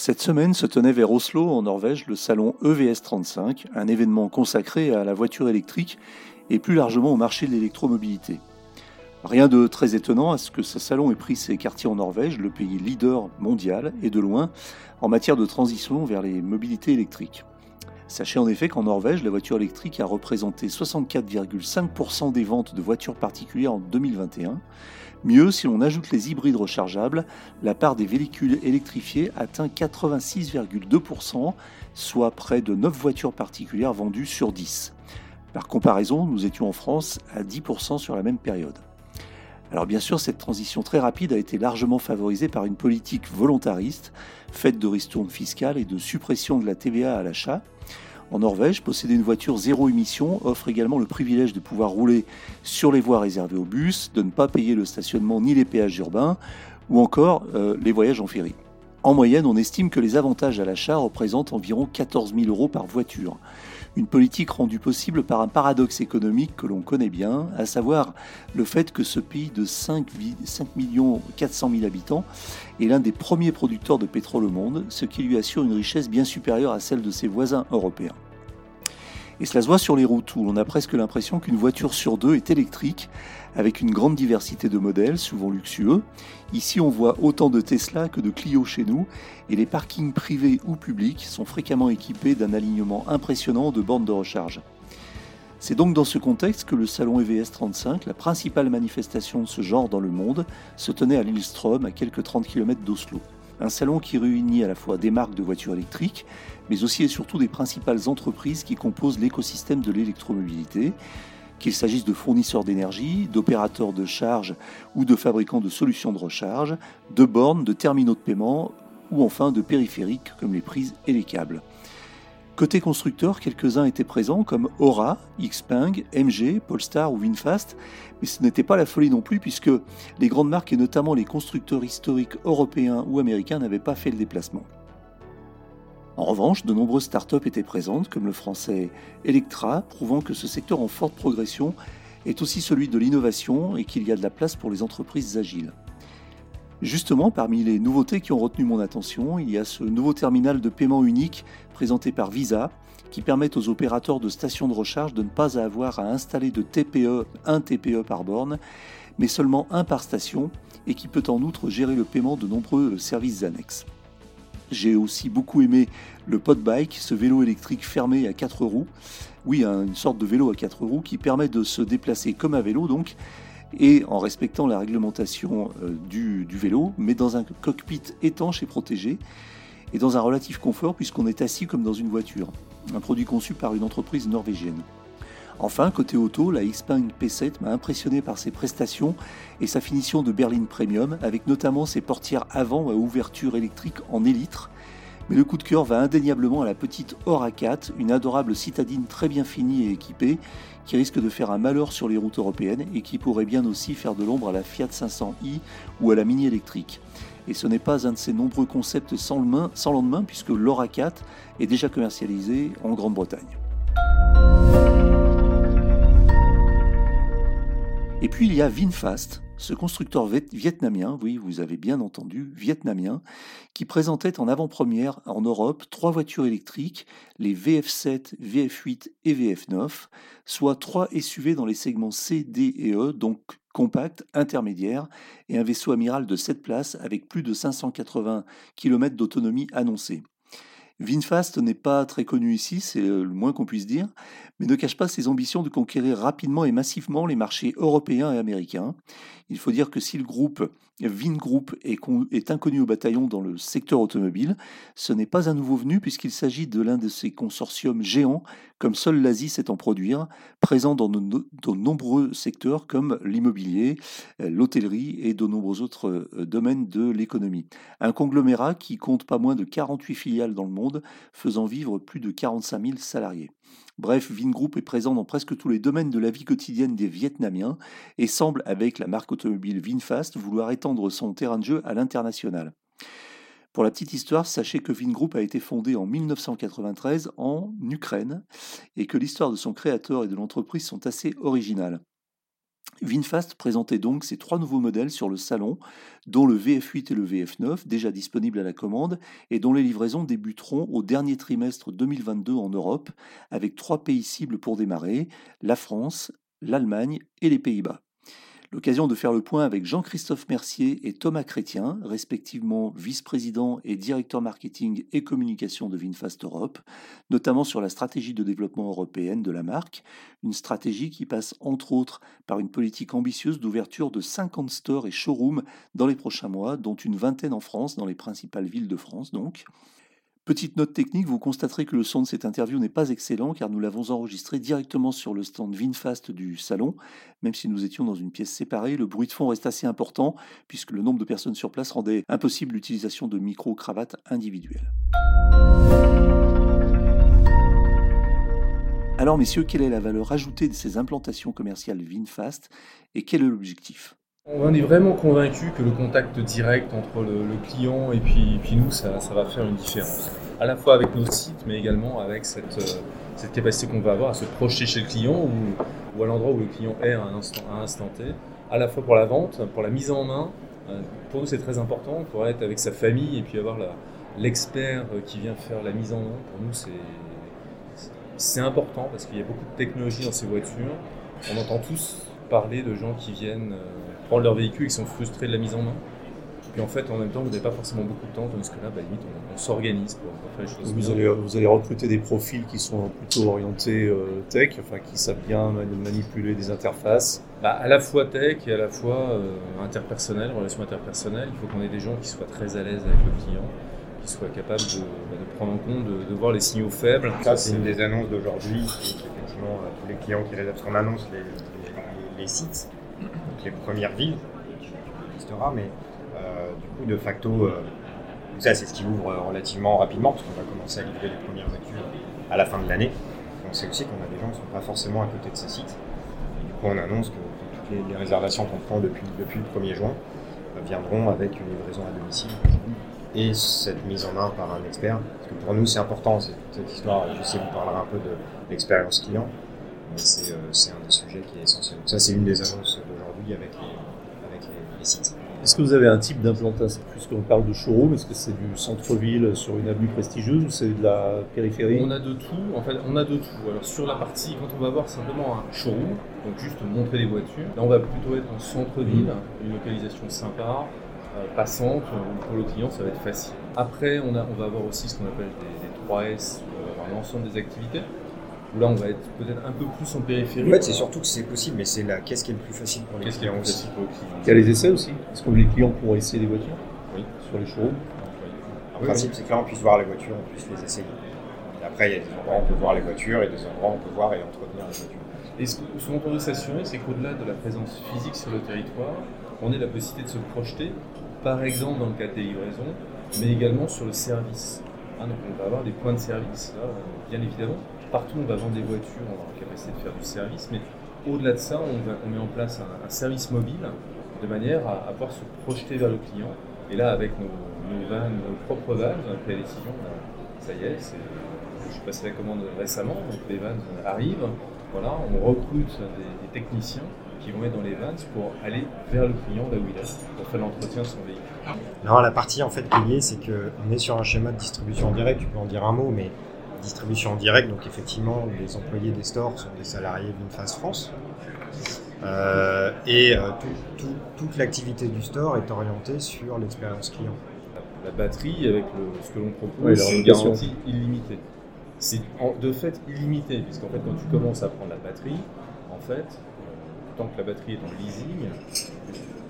Cette semaine se tenait vers Oslo, en Norvège, le salon EVS 35, un événement consacré à la voiture électrique et plus largement au marché de l'électromobilité. Rien de très étonnant à ce que ce salon ait pris ses quartiers en Norvège, le pays leader mondial et de loin en matière de transition vers les mobilités électriques. Sachez en effet qu'en Norvège, la voiture électrique a représenté 64,5% des ventes de voitures particulières en 2021. Mieux, si l'on ajoute les hybrides rechargeables, la part des véhicules électrifiés atteint 86,2%, soit près de 9 voitures particulières vendues sur 10. Par comparaison, nous étions en France à 10% sur la même période. Alors bien sûr, cette transition très rapide a été largement favorisée par une politique volontariste, faite de ristournes fiscales et de suppression de la TVA à l'achat. En Norvège, posséder une voiture zéro émission offre également le privilège de pouvoir rouler sur les voies réservées aux bus, de ne pas payer le stationnement ni les péages urbains, ou encore euh, les voyages en ferry. En moyenne, on estime que les avantages à l'achat représentent environ 14 000 euros par voiture. Une politique rendue possible par un paradoxe économique que l'on connaît bien, à savoir le fait que ce pays de 5, 5 400 000 habitants est l'un des premiers producteurs de pétrole au monde, ce qui lui assure une richesse bien supérieure à celle de ses voisins européens. Et cela se voit sur les routes où l'on a presque l'impression qu'une voiture sur deux est électrique, avec une grande diversité de modèles, souvent luxueux. Ici, on voit autant de Tesla que de Clio chez nous, et les parkings privés ou publics sont fréquemment équipés d'un alignement impressionnant de bornes de recharge. C'est donc dans ce contexte que le salon EVS 35, la principale manifestation de ce genre dans le monde, se tenait à Lillestrøm, à quelques 30 km d'Oslo. Un salon qui réunit à la fois des marques de voitures électriques, mais aussi et surtout des principales entreprises qui composent l'écosystème de l'électromobilité, qu'il s'agisse de fournisseurs d'énergie, d'opérateurs de charge ou de fabricants de solutions de recharge, de bornes, de terminaux de paiement ou enfin de périphériques comme les prises et les câbles. Côté constructeur, quelques-uns étaient présents comme Aura, Xpeng, MG, Polestar ou Winfast, mais ce n'était pas la folie non plus puisque les grandes marques et notamment les constructeurs historiques européens ou américains n'avaient pas fait le déplacement. En revanche, de nombreuses startups étaient présentes, comme le français Electra, prouvant que ce secteur en forte progression est aussi celui de l'innovation et qu'il y a de la place pour les entreprises agiles. Justement, parmi les nouveautés qui ont retenu mon attention, il y a ce nouveau terminal de paiement unique présenté par Visa, qui permet aux opérateurs de stations de recharge de ne pas avoir à installer de TPE, un TPE par borne, mais seulement un par station, et qui peut en outre gérer le paiement de nombreux services annexes. J'ai aussi beaucoup aimé le Podbike, ce vélo électrique fermé à quatre roues. Oui, une sorte de vélo à quatre roues qui permet de se déplacer comme un vélo donc, et en respectant la réglementation euh, du, vélo, mais dans un cockpit étanche et protégé, et dans un relatif confort puisqu'on est assis comme dans une voiture. Un produit conçu par une entreprise norvégienne. Enfin, côté auto, la Xpeng P7 m'a impressionné par ses prestations et sa finition de berline premium, avec notamment ses portières avant à ouverture électrique en élytre. Mais le coup de cœur va indéniablement à la petite 4, une adorable citadine très bien finie et équipée, qui risque de faire un malheur sur les routes européennes et qui pourrait bien aussi faire de l'ombre à la Fiat 500i ou à la Mini électrique. Et ce n'est pas un de ces nombreux concepts sans lendemain, sans lendemain puisque l'Aura 4 est déjà commercialisé en Grande-Bretagne. Et puis il y a VinFast, ce constructeur vietnamien, oui, vous avez bien entendu, vietnamien, qui présentait en avant-première en Europe trois voitures électriques, les VF7, VF8 et VF9, soit trois SUV dans les segments C, D et E, donc compact, intermédiaire, et un vaisseau amiral de 7 places avec plus de 580 km d'autonomie annoncée. Vinfast n'est pas très connu ici, c'est le moins qu'on puisse dire, mais ne cache pas ses ambitions de conquérir rapidement et massivement les marchés européens et américains. Il faut dire que si le groupe Vingroup est, est inconnu au bataillon dans le secteur automobile, ce n'est pas un nouveau venu puisqu'il s'agit de l'un de ces consortiums géants, comme seule l'Asie sait en produire, présents dans de, nombreux secteurs comme l'immobilier, euh, l'hôtellerie et de nombreux autres euh, domaines de l'économie. Un conglomérat qui compte pas moins de 48 filiales dans le monde, faisant vivre plus de 45 000 salariés. Bref, Vingroup est présent dans presque tous les domaines de la vie quotidienne des Vietnamiens et semble, avec la marque automobile Vinfast, vouloir étendre son terrain de jeu à l'international. Pour la petite histoire, sachez que Vingroup a été fondé en 1993 en Ukraine et que l'histoire de son créateur et de l'entreprise sont assez originales. VinFast présentait donc ces trois nouveaux modèles sur le salon, dont le VF8 et le VF9, déjà disponibles à la commande, et dont les livraisons débuteront au dernier trimestre 2022 en Europe, avec trois pays cibles pour démarrer, la France, l'Allemagne et les Pays-Bas. L'occasion de faire le point avec Jean-Christophe Mercier et Thomas Chrétien, respectivement vice-président et directeur marketing et communication de Vinfast Europe, notamment sur la stratégie de développement européenne de la marque, une stratégie qui passe entre autres par une politique ambitieuse d'ouverture de 50 stores et showrooms dans les prochains mois, dont une vingtaine en France, dans les principales villes de France donc. Petite note technique, vous constaterez que le son de cette interview n'est pas excellent car nous l'avons enregistré directement sur le stand Vinfast du salon. Même si nous étions dans une pièce séparée, le bruit de fond reste assez important puisque le nombre de personnes sur place rendait impossible l'utilisation de micro-cravates individuelles. Alors messieurs, quelle est la valeur ajoutée de ces implantations commerciales Vinfast et quel est l'objectif? On est vraiment convaincu que le contact direct entre le, client et puis, nous, ça, va faire une différence. À la fois avec nos sites, mais également avec cette, euh, capacité qu'on va avoir à se projeter chez le client ou, à l'endroit où le client est à un, instant, à un instant T, à la fois pour la vente, pour la mise en main. Euh, pour nous, c'est très important pour être avec sa famille et puis avoir l'expert euh, qui vient faire la mise en main. Pour nous, c'est important parce qu'il y a beaucoup de technologie dans ces voitures. On entend tous parler de gens qui viennent prendre leur véhicule et qui sont frustrés de la mise en main. Puis en fait, en même temps, vous n'avez pas forcément beaucoup de temps, tandis que là, bah, limite, on, s'organise pour, faire les choses. Vous allez, vous allez recruter des profils qui sont plutôt orientés euh, tech, enfin qui savent bien manipuler des interfaces. Bah, à la fois tech et à la fois euh, interpersonnel, relation interpersonnelle. Il faut qu'on ait des gens qui soient très à l'aise avec le client, qui soient capables de, bah, prendre en compte, de, voir les signaux faibles. Ça, c'est une des annonces d'aujourd'hui. Effectivement, tous les clients qui réservent son annonce, les, les sites les premières villes, etc. Mais euh, du coup, de facto, euh, ça c'est ce qui ouvre relativement rapidement, parce qu'on va commencer à livrer les premières voitures à la fin de l'année. On sait aussi qu'on a des gens qui ne sont pas forcément à côté de ces sites. du coup, on annonce que, toutes les, réservations qu'on prend depuis, le 1er juin euh, viendront avec une livraison à domicile et cette mise en main par un expert. Parce que pour nous, c'est important, cette histoire. Je sais, vous parlera un peu de l'expérience client, c'est un des sujets qui est essentiel. ça, c'est une des annonces avec les, sites. Est-ce que vous avez un type d'implantation? Puisqu'on parle de showroom, est-ce que c'est du centre-ville sur une avenue prestigieuse ou c'est de la périphérie? On a de tout. En fait, on a de tout. Alors sur la partie, quand on va voir simplement un showroom, donc juste montrer les voitures, là on va plutôt être en centre-ville, mmh. une localisation sympa, euh, passante. Pour le client, ça va être facile. Après, on, a, on va avoir aussi ce qu'on appelle des, 3S, euh, l'ensemble des activités là on va être peut-être un peu plus en périphérie. En fait, c'est surtout que c'est possible, mais c'est la qu'est-ce qui est le plus facile pour les clients aussi. Il y a les essais aussi. Est-ce que les clients pourront essayer des voitures Oui. Sur les showrooms En principe, c'est que là on puisse voir les voitures, on puisse les essayer. Et après, il y a des endroits où on peut voir les voitures et des endroits où on peut voir et entretenir les voitures. Et ce, dont on veut s'assurer, c'est qu'au-delà de la présence physique sur le territoire, on ait la possibilité de se projeter, par exemple dans le cas des livraisons, mais également sur le service. Hein, donc on va avoir des points de service, là, bien évidemment partout on va vendre des voitures, on va capacité de faire du service, mais au-delà de ça, on, met en place un, service mobile de manière à, pouvoir se projeter vers le client. Et là, avec nos, nos propres vannes, on a pris la décision, ça y est, je suis passé la commande récemment, donc les vannes arrivent, voilà, on recrute des, techniciens qui vont être dans les vannes pour aller vers le client là où il est, pour faire l'entretien de son véhicule. Non, la partie en fait qui c'est qu'on est sur un schéma de distribution directe, tu peux en dire un mot, mais distribution en direct, donc effectivement, les employés des stores sont des salariés d'une phase France. Euh, et euh, toute l'activité du store est orientée sur l'expérience client. La batterie, avec ce que l'on propose, c'est une garantie illimitée. C'est de fait illimité, puisqu'en fait, quand tu commences à prendre la batterie, en fait, euh, tant que la batterie est en leasing,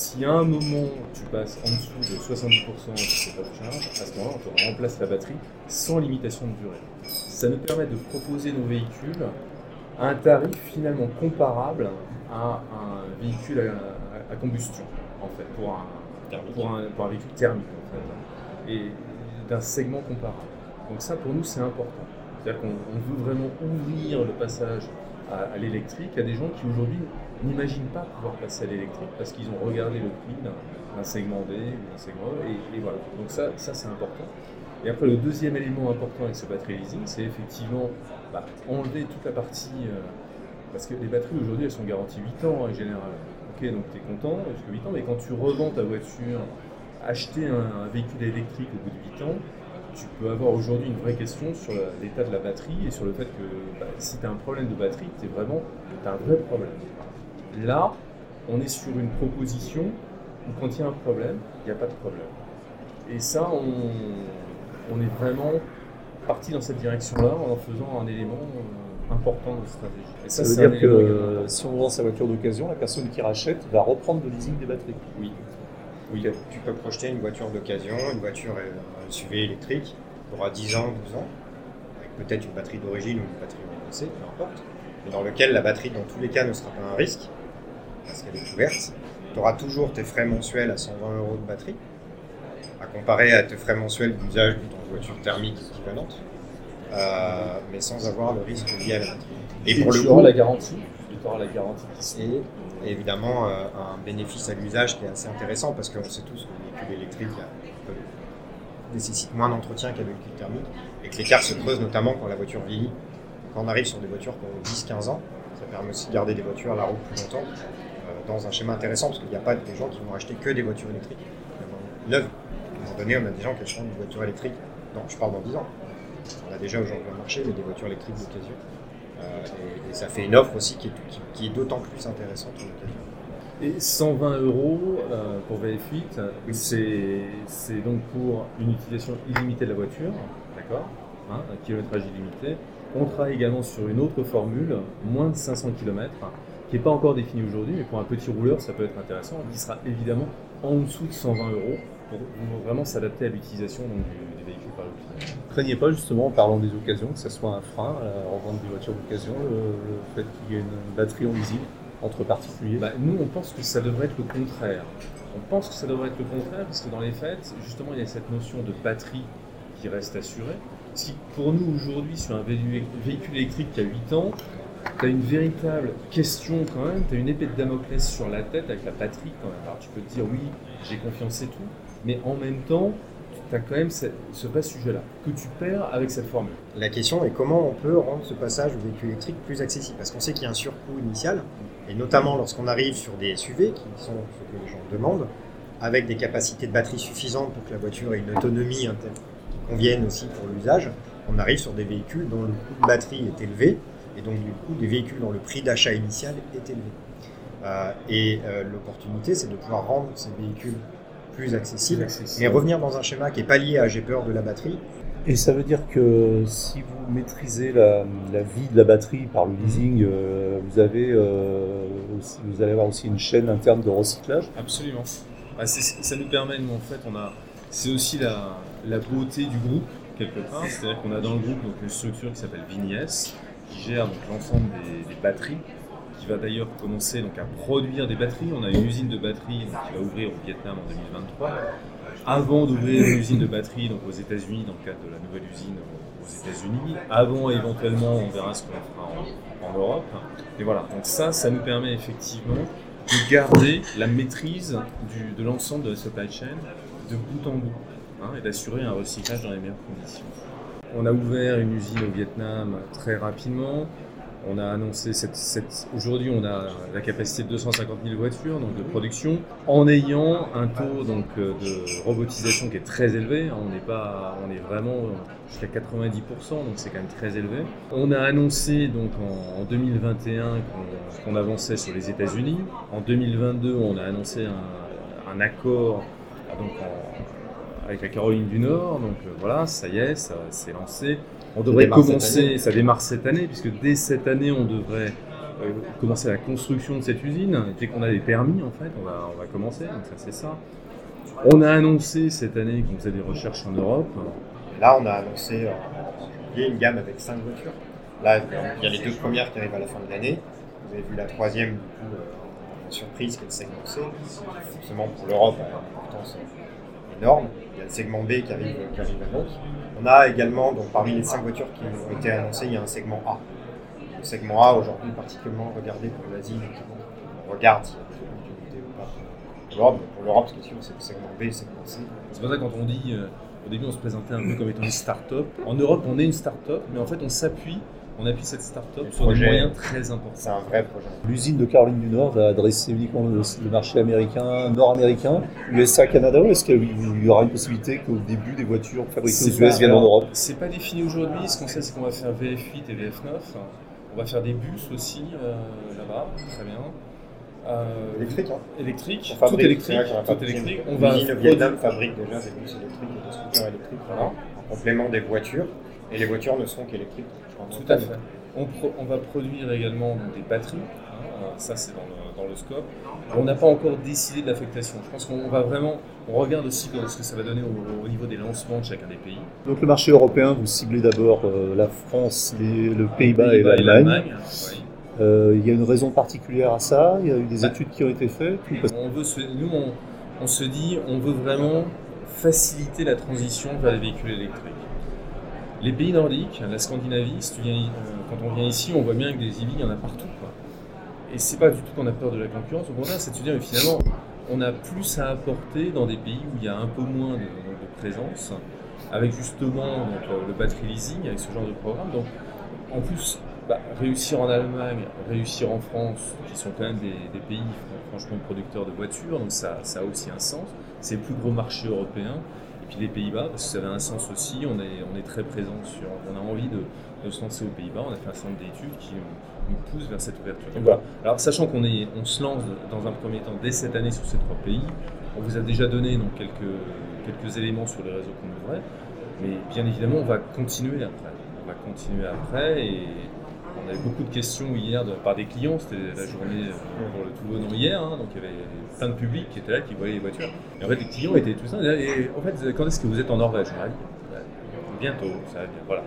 si à un moment tu passes en dessous de 70% de tes charge, à ce moment-là, on te remplace la batterie sans limitation de durée. Ça nous permet de proposer nos véhicules à un tarif finalement comparable à un véhicule à, combustion, en fait, pour un, pour un, pour un véhicule thermique, en fait, et d'un segment comparable. Donc ça, pour nous, c'est important. C'est-à-dire qu'on veut vraiment ouvrir le passage à, l'électrique à des gens qui aujourd'hui n'imaginent pas pouvoir passer à l'électrique parce qu'ils ont regardé le prix d'un segment D ou d'un segment E, et, voilà. Donc ça, ça c'est important. Et après, le deuxième élément important avec ce battery leasing, c'est effectivement bah, enlever toute la partie euh, Parce que les batteries aujourd'hui, elles sont garanties 8 ans en général. Ok, donc tu es content jusqu'à 8 ans, mais quand tu revends ta voiture, acheter un, véhicule électrique au bout de 8 ans, tu peux avoir aujourd'hui une vraie question sur l'état de la batterie et sur le fait que bah, si tu as un problème de batterie, tu vraiment as un vrai problème. Là, on est sur une proposition où quand il y a un problème, il n'y a pas de problème. Et ça, on, on est vraiment parti dans cette direction-là en en faisant un élément euh, important de stratégie. Et ça, ça veut dire que si on vend sa voiture d'occasion, la personne qui rachète va reprendre le leasing des batteries. Oui. Oui, tu peux projeter une voiture d'occasion, une voiture euh, un SUV électrique, qui aura 10 ans, 12 ans, avec peut-être une batterie d'origine ou une batterie remplacée, peu importe, mais dans lequel la batterie, dans tous les cas, ne sera pas un risque, parce qu'elle est couverte. Tu auras toujours tes frais mensuels à 120 euros de batterie, à comparer à tes frais mensuels d'usage de ton voiture thermique équivalente, euh, mais sans avoir le risque lié à la batterie. Et, pour le coup, la garantie, tu auras la garantie et, évidemment euh, un bénéfice à l'usage qui est assez intéressant parce qu'on sait tous que le véhicule électrique nécessite moins d'entretien qu'un véhicule thermique et que l'écart se creuse notamment quand la voiture vieillit. Quand on arrive sur des voitures qui ont 10-15 ans, ça permet aussi de garder des voitures à la route plus longtemps euh, dans un schéma intéressant parce qu'il n'y a pas des gens qui vont acheter que des voitures électriques neuves. À un moment donné, on a des gens qui achètent une voiture électrique, non, je parle dans 10 ans. On a déjà aujourd'hui un marché, mais des voitures électriques d'occasion. Euh, et, ça fait une offre aussi qui est, est d'autant plus intéressante Et 120 euros euh, pour VF8, c'est donc pour une utilisation illimitée de la voiture, d'accord? Hein, Un kilométrage illimité. On travaille également sur une autre formule, moins de 500 km, qui n'est pas encore définie aujourd'hui, mais pour un petit rouleur, ça peut être intéressant, qui sera évidemment en dessous de 120 euros pour vraiment s'adapter à l'utilisation du, véhicule par le client. Craignez pas justement en parlant des occasions que ce soit un frein à la revente des voitures d'occasion, le, fait qu'il y ait une batterie en usine entre particuliers? Bah, Nous, on pense que ça devrait être le contraire. On pense que ça devrait être le contraire parce que dans les faits, justement, il y a cette notion de batterie qui reste assurée. Si pour nous aujourd'hui, sur un véhicule électrique qui a 8 ans, tu as une véritable question quand même, tu as une épée de Damoclès sur la tête avec la batterie quand même. Alors tu peux te dire oui, j'ai confiance et tout, mais en même temps, tu as quand même ce, vrai sujet-là que tu perds avec cette formule. La question est comment on peut rendre ce passage au véhicule électrique plus accessible Parce qu'on sait qu'il y a un surcoût initial, et notamment lorsqu'on arrive sur des SUV, qui sont ce que les gens demandent, avec des capacités de batterie suffisantes pour que la voiture ait une autonomie qui convienne aussi pour l'usage, on arrive sur des véhicules dont le coût de batterie est élevé, et donc du coup des véhicules dont le prix d'achat initial est élevé. Euh, et euh, l'opportunité, c'est de pouvoir rendre ces véhicules plus accessibles, mais revenir dans un schéma qui n'est pas lié à j'ai peur de la batterie. Et ça veut dire que si vous maîtrisez la, vie de la batterie par le leasing, euh, vous, avez, vous allez avoir aussi une chaîne interne de recyclage? Absolument. Bah, ça nous permet, nous, en fait, on a, c'est aussi la, beauté du groupe, quelque part. C'est-à-dire qu'on a dans le groupe donc, une structure qui s'appelle Vignes, qui gère l'ensemble des, batteries, qui va d'ailleurs commencer donc, à produire des batteries. On a une usine de batteries qui va ouvrir au Vietnam en 2023. Avant d'ouvrir une usine de batteries donc, aux États-Unis, dans le cadre de la nouvelle usine aux États-Unis. Avant, éventuellement, on verra ce qu'on fera en, Europe. Et voilà, donc ça, ça nous permet effectivement de garder la maîtrise de l'ensemble de la supply chain de bout en bout hein, et d'assurer un recyclage dans les meilleures conditions. On a ouvert une usine au Vietnam très rapidement. On a annoncé cette, aujourd'hui on a la capacité de 250 000 voitures donc de production en ayant un taux donc euh, de robotisation qui est très élevé. On n'est pas, on est vraiment jusqu'à 90%, donc c'est quand même très élevé. On a annoncé donc en, 2021 qu'on avançait sur les États-Unis. En 2022, on a annoncé un, un accord donc en, avec la Caroline du Nord. Donc euh, voilà, ça y est, ça s'est lancé. On devrait commencer, ça démarre cette année, puisque dès cette année, on devrait euh, commencer la construction de cette usine. Dès qu'on a des permis, en fait, on va, on va commencer. Donc ça, c'est ça. On a annoncé cette année qu'on faisait des recherches en Europe. Là, on a annoncé euh, une gamme avec 5 voitures. Là, il y a les deux premières qui arrivent à la fin de l'année. Vous avez vu la troisième, du coup, surprise, qui est le segment C. Forcément, pour l'Europe, une importance énorme il y a le segment B qui arrive, qui arrive. On a également, donc parmi les cinq voitures qui ont été annoncées, il y a un segment A. Le segment A, aujourd'hui, particulièrement regardé pour l'Asie, on regarde s'il y a des opportunités ou pas pour l'Europe. Pour l'Europe, ce qui est sûr, c'est le segment B et le segment C. C'est pour ça quand on dit, euh, au début, on se présentait un peu comme étant une start-up. En Europe, on est une start-up, mais en fait, on s'appuie on appuie cette start-up sur des moyens très importants. C'est un vrai projet. L'usine de Caroline du Nord va adresser uniquement le, marché américain, nord-américain, USA, Canada, ou est-ce qu'il y aura une possibilité qu'au début des voitures fabriquées aux US viennent en Europe C'est pas défini aujourd'hui. Ce qu'on sait, c'est qu'on va faire VF8 et VF9. On va faire des bus aussi euh, là-bas, très bien. Euh, électrique, hein. électrique, tout électrique, tout électrique. On va le Vietnam fabrique déjà des bus électriques et des scooters électriques voilà. en complément des voitures, et les voitures ne seront qu'électriques. Tout à fait. On, on, va produire également des batteries, hein, ça c'est dans le, dans le, scope. On n'a pas encore décidé de l'affectation. Je pense qu'on va vraiment, on regarde aussi ce que ça va donner au, niveau des lancements de chacun des pays. Donc le marché européen, vous ciblez d'abord euh, la France, les, le Pays-Bas et l'Allemagne. Euh, il y a une raison particulière à ça Il y a eu des bah, études qui ont été faites on veut Nous, on, se dit, on veut vraiment faciliter la transition vers les véhicules électriques. Les pays nordiques, la Scandinavie, euh, quand on vient ici, on voit bien que des EV, il y en a partout. Quoi. Et c'est pas du tout qu'on a peur de la concurrence, au contraire, c'est de se dire, mais finalement, on a plus à apporter dans des pays où il y a un peu moins de, présence, avec justement euh, le battery leasing, avec ce genre de programme. Donc, en plus, bah, réussir en Allemagne, réussir en France, qui sont quand même des, pays franchement producteurs de voitures, donc ça, ça a aussi un sens. C'est le plus gros marché européen. Puis les Pays-Bas, parce que ça a un sens aussi, on est, on est très présent sur. On a envie de, de se lancer aux Pays-Bas, on a fait un certain nombre d'études qui nous poussent vers cette ouverture. Donc, voilà. Alors sachant qu'on est, on se lance dans un premier temps dès cette année sur ces trois pays, on vous a déjà donné donc, quelques, quelques éléments sur les réseaux qu'on ouvrait, mais bien évidemment on va continuer après. On va continuer après et beaucoup de questions hier par des clients, c'était la journée euh, pour le tout venant hier, hein, donc il y avait plein de public qui était là, qui voyaient les voitures. Et en fait, les clients étaient tout ça. Et en fait, quand est-ce que vous êtes en Norvège? Bientôt, ça va bien. Voilà.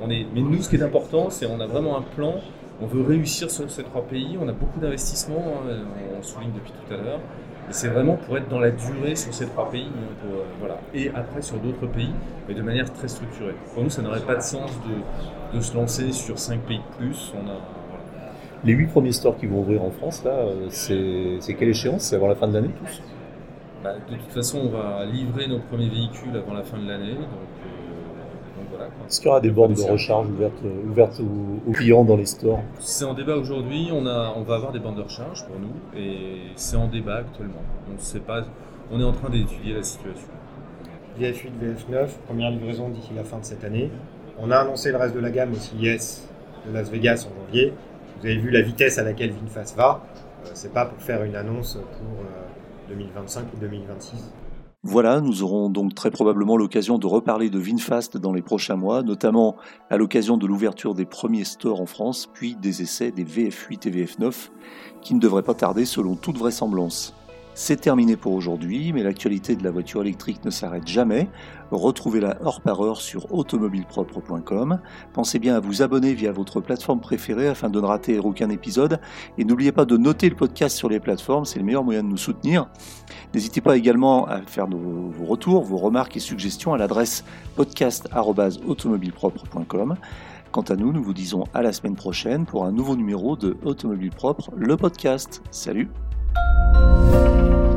On est... Mais nous, ce qui est important, c'est qu'on a vraiment un plan. On veut réussir sur ces trois pays. On a beaucoup d'investissements, hein, on souligne depuis tout à l'heure. Et c'est vraiment pour être dans la durée sur ces trois pays. Euh, voilà. Et après sur d'autres pays, mais de manière très structurée. Pour nous, ça n'aurait pas de sens de, de, se lancer sur cinq pays de plus. On a, Les huit premiers stores qui vont ouvrir en France, là, euh, c'est quelle échéance? C'est avant la fin de l'année tous? Bah, De toute façon, on va livrer nos premiers véhicules avant la fin de l'année. Donc, est-ce qu'il y aura des bornes de recharge ouvertes, ouvertes aux, clients dans les stores C'est en débat aujourd'hui. On, on va avoir des bornes de recharge pour nous et c'est en débat actuellement. On sait pas. On est en train d'étudier la situation. VF8, VF9, première livraison d'ici la fin de cette année. On a annoncé le reste de la gamme aussi CIS de Las Vegas en janvier. Vous avez vu la vitesse à laquelle VinFast va. Euh, c'est pas pour faire une annonce pour 2025 euh, ou 2026. Voilà, nous aurons donc très probablement l'occasion de reparler de VinFast dans les prochains mois, notamment à l'occasion de l'ouverture des premiers stores en France, puis des essais des VF8 et VF9, qui ne devraient pas tarder selon toute vraisemblance. C'est terminé pour aujourd'hui, mais l'actualité de la voiture électrique ne s'arrête jamais. Retrouvez-la heure par heure sur automobilepropre.com. Pensez bien à vous abonner via votre plateforme préférée afin de ne rater aucun épisode. Et n'oubliez pas de noter le podcast sur les plateformes, c'est le meilleur moyen de nous soutenir. N'hésitez pas également à faire vos retours, vos remarques et suggestions à l'adresse podcast.automobilepropre.com. Quant à nous, nous vous disons à la semaine prochaine pour un nouveau numéro de Automobile Propre, le podcast. Salut thank you